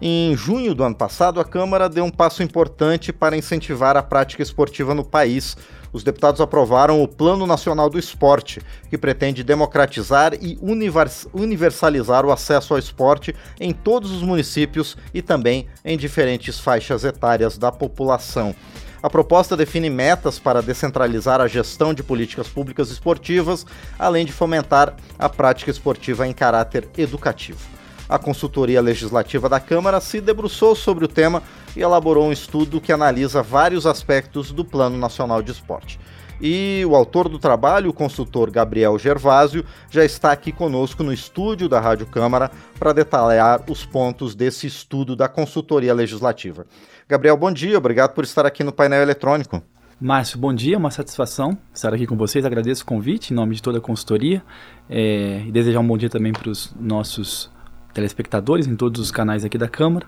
Em junho do ano passado, a Câmara deu um passo importante para incentivar a prática esportiva no país. Os deputados aprovaram o Plano Nacional do Esporte, que pretende democratizar e universalizar o acesso ao esporte em todos os municípios e também em diferentes faixas etárias da população. A proposta define metas para descentralizar a gestão de políticas públicas esportivas, além de fomentar a prática esportiva em caráter educativo. A consultoria legislativa da Câmara se debruçou sobre o tema e elaborou um estudo que analisa vários aspectos do Plano Nacional de Esporte. E o autor do trabalho, o consultor Gabriel Gervásio, já está aqui conosco no estúdio da Rádio Câmara para detalhar os pontos desse estudo da consultoria legislativa. Gabriel, bom dia, obrigado por estar aqui no painel eletrônico. Márcio, bom dia, uma satisfação estar aqui com vocês. Agradeço o convite em nome de toda a consultoria é, e desejar um bom dia também para os nossos telespectadores em todos os canais aqui da Câmara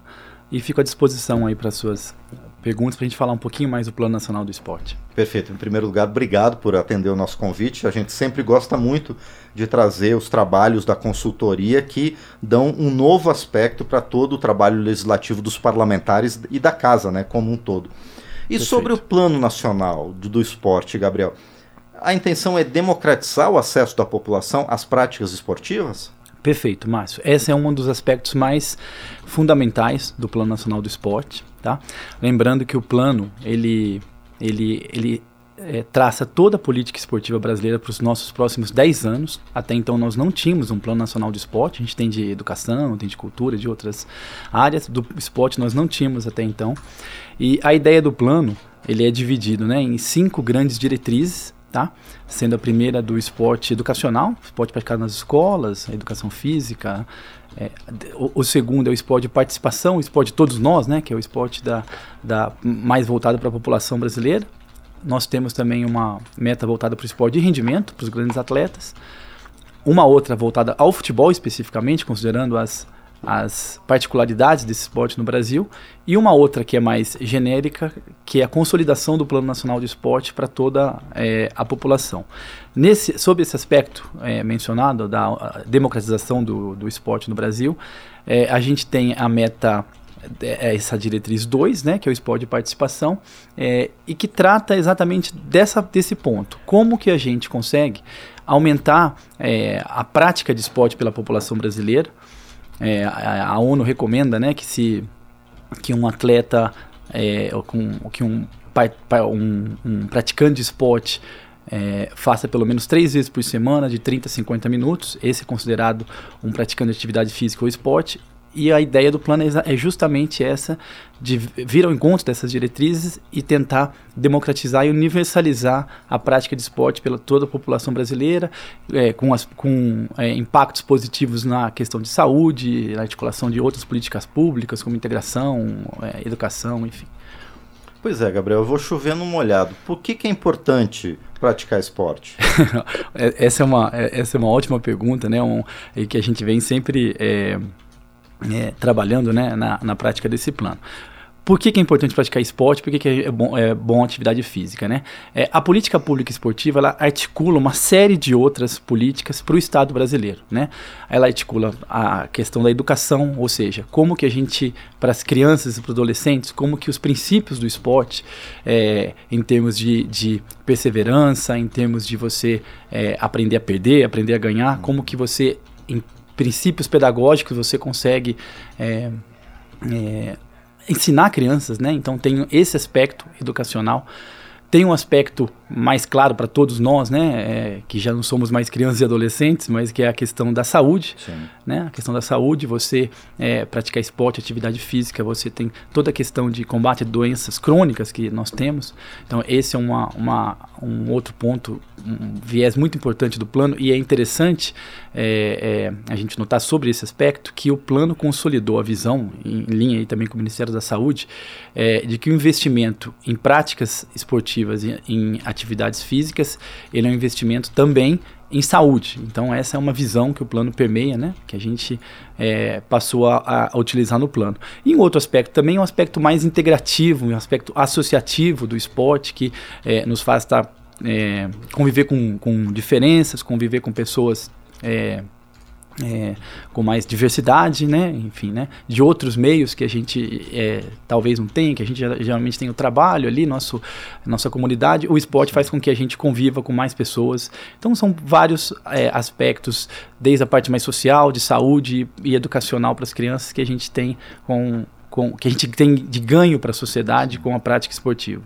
e fico à disposição aí para suas perguntas para a gente falar um pouquinho mais do Plano Nacional do Esporte. Perfeito. Em primeiro lugar, obrigado por atender o nosso convite. A gente sempre gosta muito de trazer os trabalhos da consultoria que dão um novo aspecto para todo o trabalho legislativo dos parlamentares e da casa, né, como um todo. E Perfeito. sobre o Plano Nacional do, do Esporte, Gabriel, a intenção é democratizar o acesso da população às práticas esportivas? Perfeito, Márcio. Esse é um dos aspectos mais fundamentais do Plano Nacional do Esporte, tá? Lembrando que o plano, ele, ele, ele é, traça toda a política esportiva brasileira para os nossos próximos 10 anos. Até então nós não tínhamos um plano nacional de esporte, a gente tem de educação, tem de cultura, de outras áreas. Do esporte nós não tínhamos até então. E a ideia do plano, ele é dividido né, em cinco grandes diretrizes, tá? Sendo a primeira do esporte educacional, esporte praticado nas escolas, a educação física. É, o, o, segundo é o esporte de participação, o esporte de todos nós, né? Que é o esporte da, da mais voltado para a população brasileira. Nós temos também uma meta voltada para o esporte de rendimento, para os grandes atletas. Uma outra voltada ao futebol especificamente, considerando as as particularidades desse esporte no Brasil, e uma outra que é mais genérica, que é a consolidação do Plano Nacional de Esporte para toda é, a população. Nesse, sob esse aspecto é, mencionado, da democratização do, do esporte no Brasil, é, a gente tem a meta é, é essa diretriz 2, né, que é o esporte de participação, é, e que trata exatamente dessa, desse ponto. Como que a gente consegue aumentar é, a prática de esporte pela população brasileira, é, a, a, ONU recomenda né, que, se, que um atleta, é, com, que um, um, um praticante de esporte é, faça pelo menos três vezes por semana, de 30 a 50 minutos. Esse é considerado um praticante de atividade física ou esporte. E a ideia do plano é, é justamente essa, de vir ao encontro dessas diretrizes e tentar democratizar e universalizar a prática de esporte pela toda a população brasileira, é, com, as, com é, impactos positivos na questão de saúde, na articulação de outras políticas públicas, como integração, é, educação, enfim. Pois é, Gabriel, eu vou chover no molhado. Por que, que é importante praticar esporte? É, essa, é uma, é, essa é uma ótima pergunta, né? Um, que a gente vem sempre é, trabalhando né, na, na prática desse plano. Por que, que, é importante praticar esporte? Por que, que é, bom, é bom atividade física? Né? É, a política pública esportiva ela articula uma série de outras políticas para o Estado brasileiro. Né? Ela articula a questão da educação, ou seja, como que a gente, para as crianças e para os adolescentes, como que os princípios do esporte, é, em termos de, de, perseverança, em termos de você é, aprender a perder, aprender a ganhar, como que você princípios pedagógicos você consegue é, é, ensinar crianças, né? Então tem esse aspecto educacional. Tem um aspecto mais claro para todos nós, né, é, que já não somos mais crianças e adolescentes, mas que é a questão da saúde, Sim. né, a questão da saúde, você é, praticar esporte, atividade física, você tem toda a questão de combate a doenças crônicas que nós temos, então esse é uma, uma um outro ponto, um viés muito importante do plano. E é interessante é, é, a gente notar sobre esse aspecto que o plano consolidou a visão, em linha aí também com o Ministério da Saúde, é, de que o investimento em práticas esportivas, em, em atividades físicas, ele é um investimento também em saúde. Então essa é uma visão que o plano permeia, né? Que a gente é, passou a, a, utilizar no plano. E um outro aspecto também é um aspecto mais integrativo, um aspecto associativo do esporte que é, nos faz estar tá, é, conviver com, com diferenças, conviver com pessoas é, com mais diversidade, né? Enfim, né? De outros meios que a gente é, talvez não tenha, que a gente geralmente tem o trabalho ali, nosso, nossa comunidade. O esporte faz com que a gente conviva com mais pessoas. Então são vários é, aspectos, desde a parte mais social, de saúde e, e educacional para as crianças que a gente tem com, com que a gente tem de ganho para a sociedade com a prática esportiva.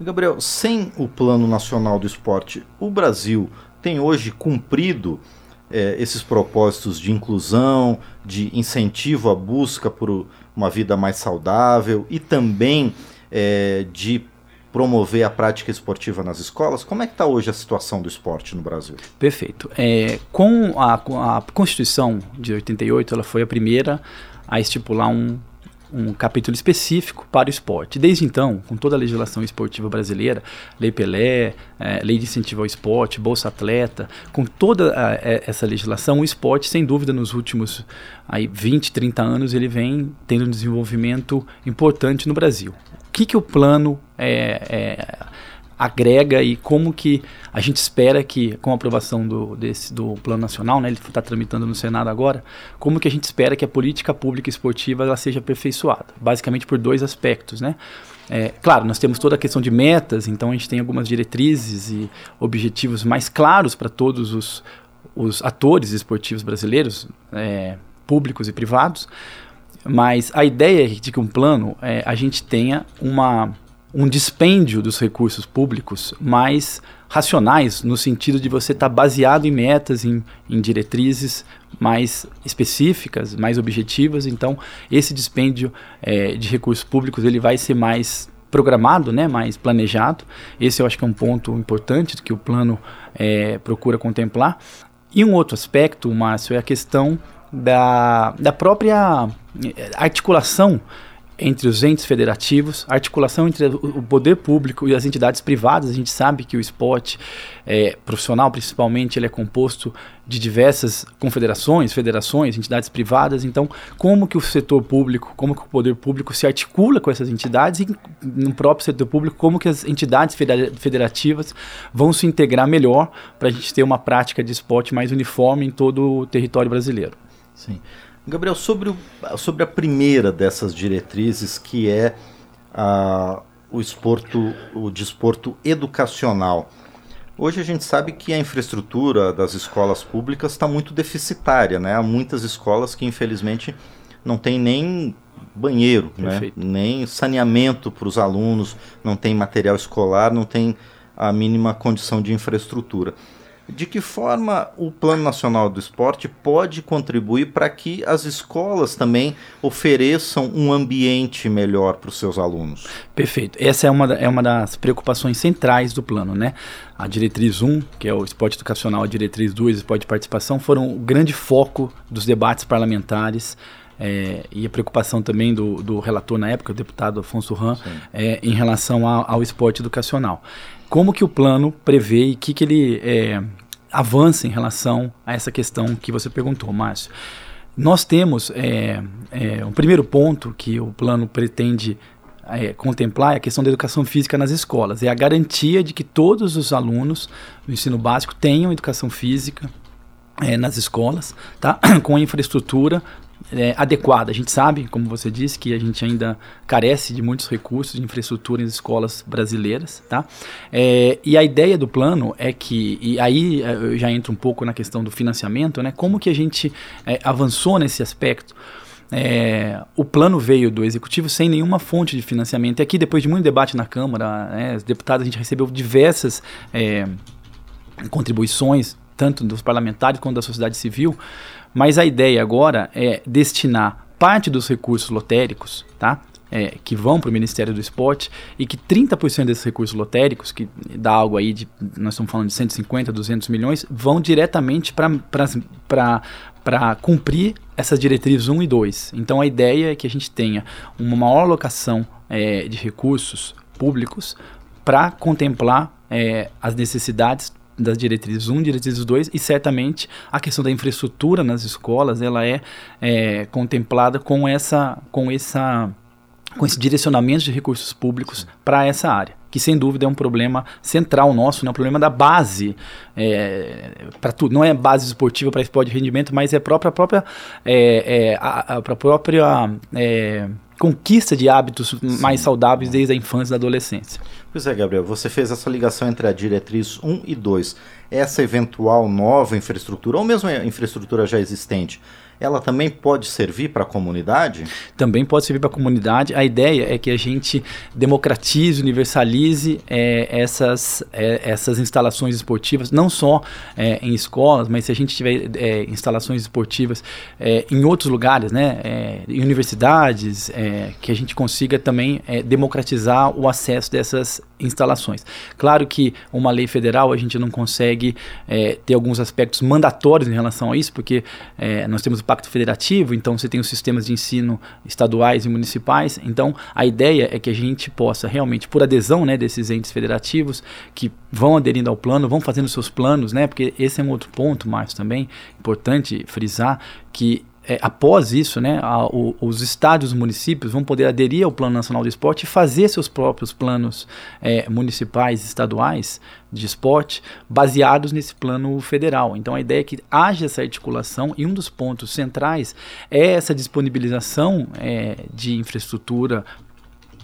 Gabriel, sem o Plano Nacional do Esporte, o Brasil tem hoje cumprido é, esses propósitos de inclusão, de incentivo à busca por uma vida mais saudável e também é, de promover a prática esportiva nas escolas. Como é que está hoje a situação do esporte no Brasil? Perfeito. É, com, a, com a Constituição de 88, ela foi a primeira a estipular um um capítulo específico para o esporte. Desde então, com toda a legislação esportiva brasileira, Lei Pelé, é, Lei de Incentivo ao Esporte, Bolsa Atleta, com toda a, é, essa legislação, o esporte, sem dúvida, nos últimos aí, 20, 30 anos, ele vem tendo um desenvolvimento importante no Brasil. O que, que o plano é, é agrega e como que a gente espera que, com a aprovação do, desse, do Plano Nacional, né, ele está tramitando no Senado agora, como que a gente espera que a política pública esportiva ela seja aperfeiçoada, basicamente por dois aspectos, né? É, claro, nós temos toda a questão de metas, então a gente tem algumas diretrizes e objetivos mais claros para todos os, os atores esportivos brasileiros, é, públicos e privados, mas a ideia de que um plano é, a gente tenha uma um dispêndio dos recursos públicos mais racionais, no sentido de você estar tá baseado em metas, em, em diretrizes mais específicas, mais objetivas. Então, esse dispêndio é, de recursos públicos ele vai ser mais programado, né, mais planejado. Esse eu acho que é um ponto importante que o plano é, procura contemplar. E um outro aspecto, Márcio, é a questão da, da própria é, articulação entre os entes federativos, articulação entre o poder público e as entidades privadas. A gente sabe que o esporte é, profissional, principalmente, ele é composto de diversas confederações, federações, entidades privadas. Então, como que o setor público, como que o poder público se articula com essas entidades e no próprio setor público, como que as entidades federativas vão se integrar melhor para a gente ter uma prática de esporte mais uniforme em todo o território brasileiro. Sim. Gabriel, sobre, o, sobre a primeira dessas diretrizes, que é a, o, esporto, o desporto educacional. Hoje a gente sabe que a infraestrutura das escolas públicas está muito deficitária, né? Há muitas escolas que infelizmente não tem nem banheiro, né? nem saneamento para os alunos, não tem material escolar, não tem a mínima condição de infraestrutura de que forma o Plano Nacional do Esporte pode contribuir para que as escolas também ofereçam um ambiente melhor para os seus alunos? Perfeito. Essa é uma, é uma das preocupações centrais do plano, né? A diretriz 1, que é o esporte educacional, a diretriz 2, esporte de participação, foram o grande foco dos debates parlamentares. É, e a preocupação também do, do, relator na época, o deputado Afonso Ram, é, em relação ao, ao esporte educacional como que o plano prevê e que, que ele é, avança em relação a essa questão que você perguntou, Márcio. Nós temos é, é, um primeiro ponto que o plano pretende é, contemplar é a questão da educação física nas escolas. É a garantia de que todos os alunos do ensino básico tenham educação física é, nas escolas, tá? com infraestrutura é, adequada. A gente sabe, como você disse, que a gente ainda carece de muitos recursos de infraestrutura em escolas brasileiras, tá? É, e a ideia do plano é que, e aí é, eu já entro um pouco na questão do financiamento, né? Como que a gente é, avançou nesse aspecto? É, o plano veio do executivo sem nenhuma fonte de financiamento. E aqui, depois de muito debate na Câmara, né, os deputados, a gente recebeu diversas é, contribuições, tanto dos parlamentares quanto da sociedade civil, mas a ideia agora é destinar parte dos recursos lotéricos, tá? É, que vão para o Ministério do Esporte e que 30% desses recursos lotéricos, que dá algo aí de, nós estamos falando de 150, 200 milhões, vão diretamente para cumprir essas diretrizes 1 e 2. Então a ideia é que a gente tenha uma maior alocação é, de recursos públicos para contemplar é, as necessidades das diretrizes 1, diretrizes 2 e certamente a questão da infraestrutura nas escolas ela é, é contemplada com essa com essa com esse direcionamento de recursos públicos para essa área que sem dúvida é um problema central nosso, né? um problema da base é, para tudo. Não é base esportiva para esporte de rendimento, mas é própria, própria, é, é, a, a, própria é, conquista de hábitos Sim. mais saudáveis desde a infância e da adolescência. Pois é, Gabriel, você fez essa ligação entre a diretriz 1 e 2. Essa eventual nova infraestrutura, ou mesmo a infraestrutura já existente, ela também pode servir para a comunidade? Também pode servir para a comunidade. A ideia é que a gente democratize, universalize é, essas, é, essas instalações esportivas, não só é, em escolas, mas se a gente tiver é, instalações esportivas é, em outros lugares, né, é, em universidades, que a gente consiga também democratizar o acesso dessas instalações. Claro que uma lei federal a gente não consegue ter alguns aspectos mandatórios em relação a isso, porque nós temos o pacto federativo, então você tem os sistemas de ensino estaduais e municipais. Então a ideia é que a gente possa realmente, por adesão né, desses entes federativos que vão aderindo ao plano, vão fazendo seus planos, né? Porque esse é um outro ponto, Márcio, também importante frisar que é, após isso, né, a, o, os estádios municípios vão poder aderir ao Plano Nacional do Esporte e fazer seus próprios planos é, municipais, estaduais de esporte, baseados nesse plano federal. Então a ideia é que haja essa articulação e um dos pontos centrais é essa disponibilização é, de infraestrutura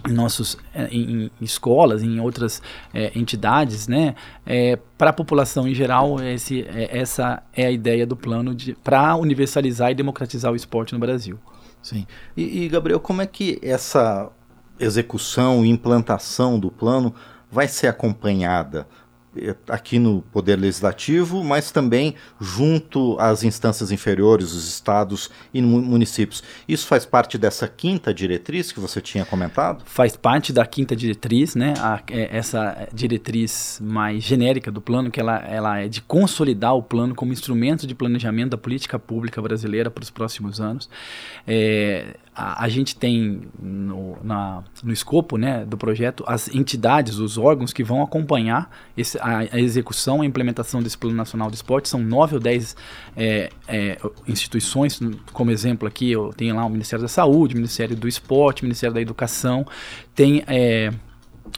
em nossos eh, em, em escolas, em outras é, entidades, né? É, para a população em geral, esse, é, essa é a ideia do plano para universalizar e democratizar o esporte no Brasil. Sim. E, e, Gabriel, como é que essa execução e implantação do plano vai ser acompanhada? Aqui no Poder Legislativo, mas também junto às instâncias inferiores, os estados e municípios. Isso faz parte dessa quinta diretriz que você tinha comentado? Faz parte da quinta diretriz, né? A, é, essa diretriz mais genérica do plano, que ela, ela é de consolidar o plano como instrumento de planejamento da política pública brasileira para os próximos anos. É, a, a, gente tem no, na, no escopo né, do projeto as entidades, os órgãos que vão acompanhar esse, a, a, execução, a implementação desse Plano Nacional de Esporte. São nove ou dez é, é, instituições, como exemplo aqui, eu tenho lá o Ministério da Saúde, o Ministério do Esporte, o Ministério da Educação. Tem é,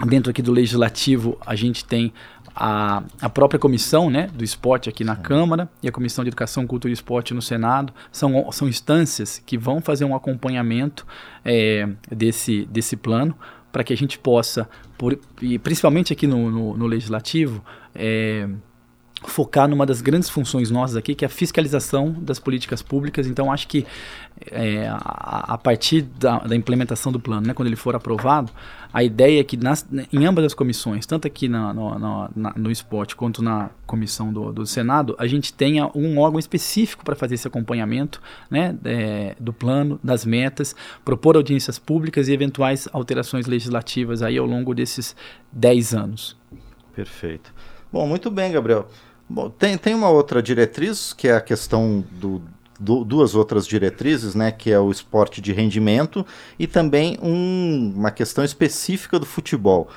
dentro aqui do Legislativo, a gente tem a, a própria comissão né, do esporte aqui na Câmara e a comissão de Educação, Cultura e Esporte no Senado. São, são instâncias que vão fazer um acompanhamento é, desse, desse plano para que a gente possa, por, e principalmente aqui no, no, no Legislativo, é, focar numa das grandes funções nossas aqui, que é a fiscalização das políticas públicas. Então, acho que é, a, a, partir da, da, implementação do plano, né, quando ele for aprovado, a ideia é que nas, em ambas as comissões, tanto aqui na, no, no, na, no esporte quanto na comissão do, do, Senado, a gente tenha um órgão específico para fazer esse acompanhamento né, é, do plano, das metas, propor audiências públicas e eventuais alterações legislativas aí ao longo desses 10 anos. Perfeito. Bom, muito bem, Gabriel. Bom, tem, tem uma outra diretriz, que é a questão do, do, duas outras diretrizes, né, que é o esporte de rendimento e também um, uma questão específica do futebol.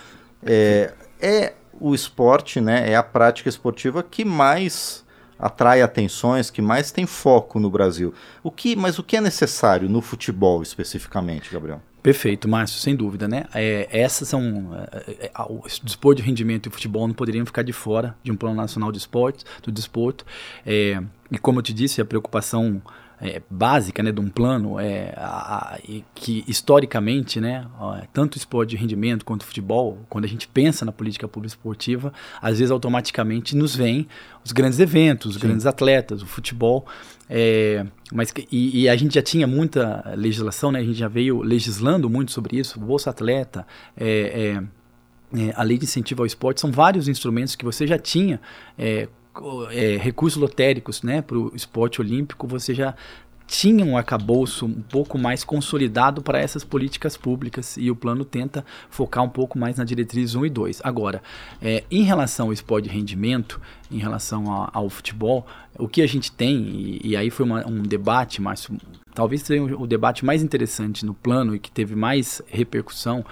É, é o esporte, né, é a prática esportiva que mais atrai atenções, que mais tem foco no Brasil. O que, mas o que é necessário no futebol especificamente, Gabriel? Perfeito, Márcio, sem dúvida, né? É, essas são. É, é, o desporto de rendimento e o futebol não poderiam ficar de fora de um plano nacional de esportes, do desporto. É, e como eu te disse, a preocupação é, básica né, de um plano é a, a, que historicamente, né, tanto esporte de rendimento quanto futebol, quando a gente pensa na política pública esportiva, às vezes automaticamente nos vem os grandes eventos, os Sim. grandes atletas, o futebol. É, mas e, e, a gente já tinha muita legislação, né, a gente já veio legislando muito sobre isso, Bolsa Atleta, é, é, é a lei de incentivo ao esporte, são vários instrumentos que você já tinha é, recursos lotéricos né, para o esporte olímpico, você já tinha um arcabouço um pouco mais consolidado para essas políticas públicas e o plano tenta focar um pouco mais na diretriz 1 e 2. Agora, é, em relação ao esporte de rendimento, em relação a, ao futebol, o que a gente tem, e, e aí foi uma, um debate, mas talvez seja o debate mais interessante no plano e que teve mais repercussão,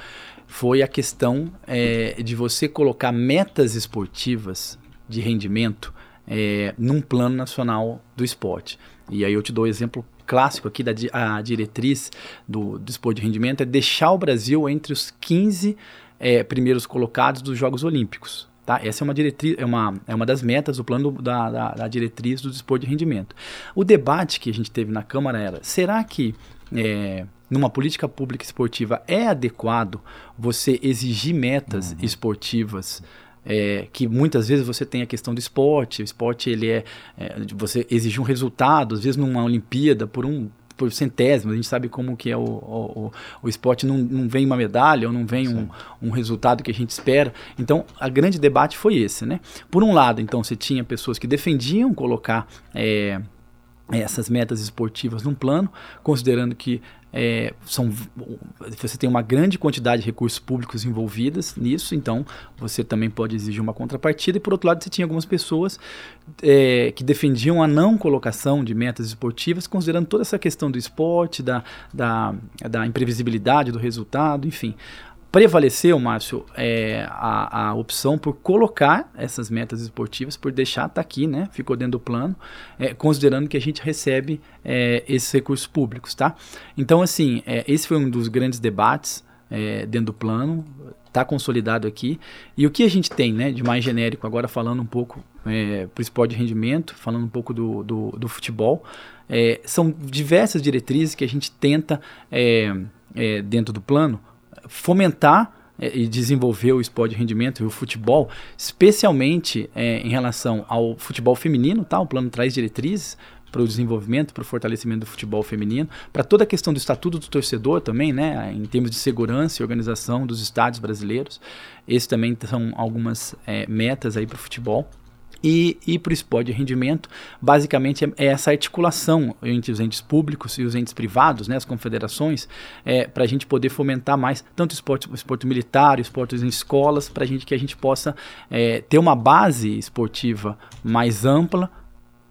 foi a questão é, de você colocar metas esportivas de rendimento é, num plano nacional do esporte. E aí eu te dou o um exemplo clássico aqui da a diretriz do, do esporte de rendimento é deixar o Brasil entre os 15 é, primeiros colocados dos Jogos Olímpicos. Tá? Essa é uma, diretriz, é, uma, é uma das metas do plano da, da, da diretriz do desporto de rendimento. O debate que a gente teve na Câmara era: será que é, numa política pública esportiva é adequado você exigir metas uhum. esportivas? É, que muitas vezes você tem a questão do esporte, o esporte ele é, é você exigir um resultado, às vezes numa Olimpíada por um por centésimo, a gente sabe como que é o, o, o esporte, não, não vem uma medalha ou não vem um, um, resultado que a gente espera. Então, a grande debate foi esse, né? Por um lado, então, você tinha pessoas que defendiam colocar é, essas metas esportivas num plano, considerando que é, são, você tem uma grande quantidade de recursos públicos envolvidas nisso, então você também pode exigir uma contrapartida. E por outro lado, você tinha algumas pessoas é, que defendiam a não colocação de metas esportivas, considerando toda essa questão do esporte, da, da, da imprevisibilidade do resultado, enfim prevaleceu, Márcio, é, a, a opção por colocar essas metas esportivas, por deixar tá aqui, né? Ficou dentro do plano, é, considerando que a gente recebe é, esses recursos públicos, tá? Então, assim, é, esse foi um dos grandes debates é, dentro do plano, está consolidado aqui. E o que a gente tem, né, de mais genérico, agora falando um pouco é, esporte de rendimento, falando um pouco do, do, do futebol, é, são diversas diretrizes que a gente tenta, dentro do plano, fomentar é, e desenvolver o esporte de rendimento e o futebol, especialmente é, em relação ao futebol feminino, tá? O plano traz diretrizes para o desenvolvimento, para o fortalecimento do futebol feminino, para toda a questão do estatuto do torcedor também, né? Em termos de segurança e organização dos estádios brasileiros, esses também são algumas é, metas aí para o futebol. E, para o esporte de rendimento, basicamente é, é, essa articulação entre os entes públicos e os entes privados, né, as confederações, é, para a gente poder fomentar mais tanto o esporte, o esporte militar, em escolas, para gente, que a gente possa é, ter uma base esportiva mais ampla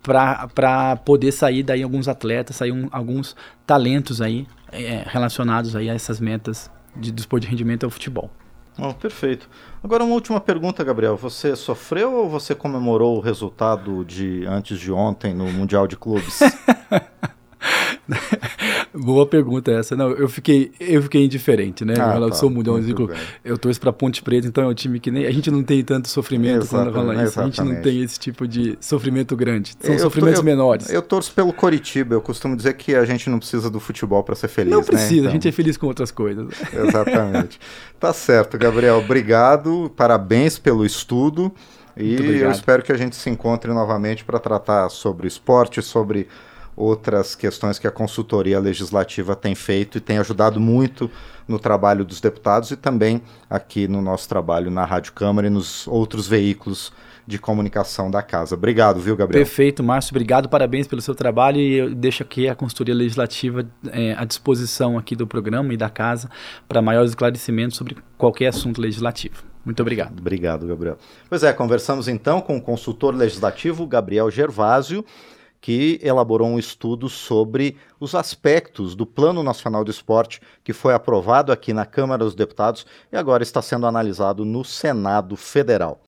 para poder sair daí alguns atletas, sair um, alguns talentos aí é, relacionados aí a essas metas de, do esporte de rendimento ao futebol. Oh, perfeito. Agora uma última pergunta, Gabriel. Você sofreu ou você comemorou o resultado de antes de ontem no Mundial de Clubes? Boa pergunta essa. Não, eu fiquei, eu fiquei indiferente, né? Ah, eu sou tá, mundial de clube. Eu torço para Ponte Preta, então é um time que nem a gente não tem tanto sofrimento quando fala isso. Exatamente. A gente não tem esse tipo de sofrimento grande. São eu sofrimentos eu, menores. Eu torço pelo Coritiba. Eu costumo dizer que a gente não precisa do futebol para ser feliz. Não né? precisa. Né? Então... A gente é feliz com outras coisas. Exatamente. tá certo, Gabriel. Obrigado. Parabéns pelo estudo. E eu espero que a gente se encontre novamente para tratar sobre esporte, sobre outras questões que a consultoria legislativa tem feito e tem ajudado muito no trabalho dos deputados e também aqui no nosso trabalho na Rádio Câmara e nos outros veículos de comunicação da casa. Obrigado, viu, Gabriel? Perfeito, Márcio. Obrigado, parabéns pelo seu trabalho e eu deixo aqui a consultoria legislativa é, à disposição aqui do programa e da casa para maiores esclarecimentos sobre qualquer assunto legislativo. Muito obrigado. Obrigado, Gabriel. Pois é, conversamos então com o consultor legislativo Gabriel Gervásio que elaborou um estudo sobre os aspectos do Plano Nacional do Esporte, que foi aprovado aqui na Câmara dos Deputados e agora está sendo analisado no Senado Federal.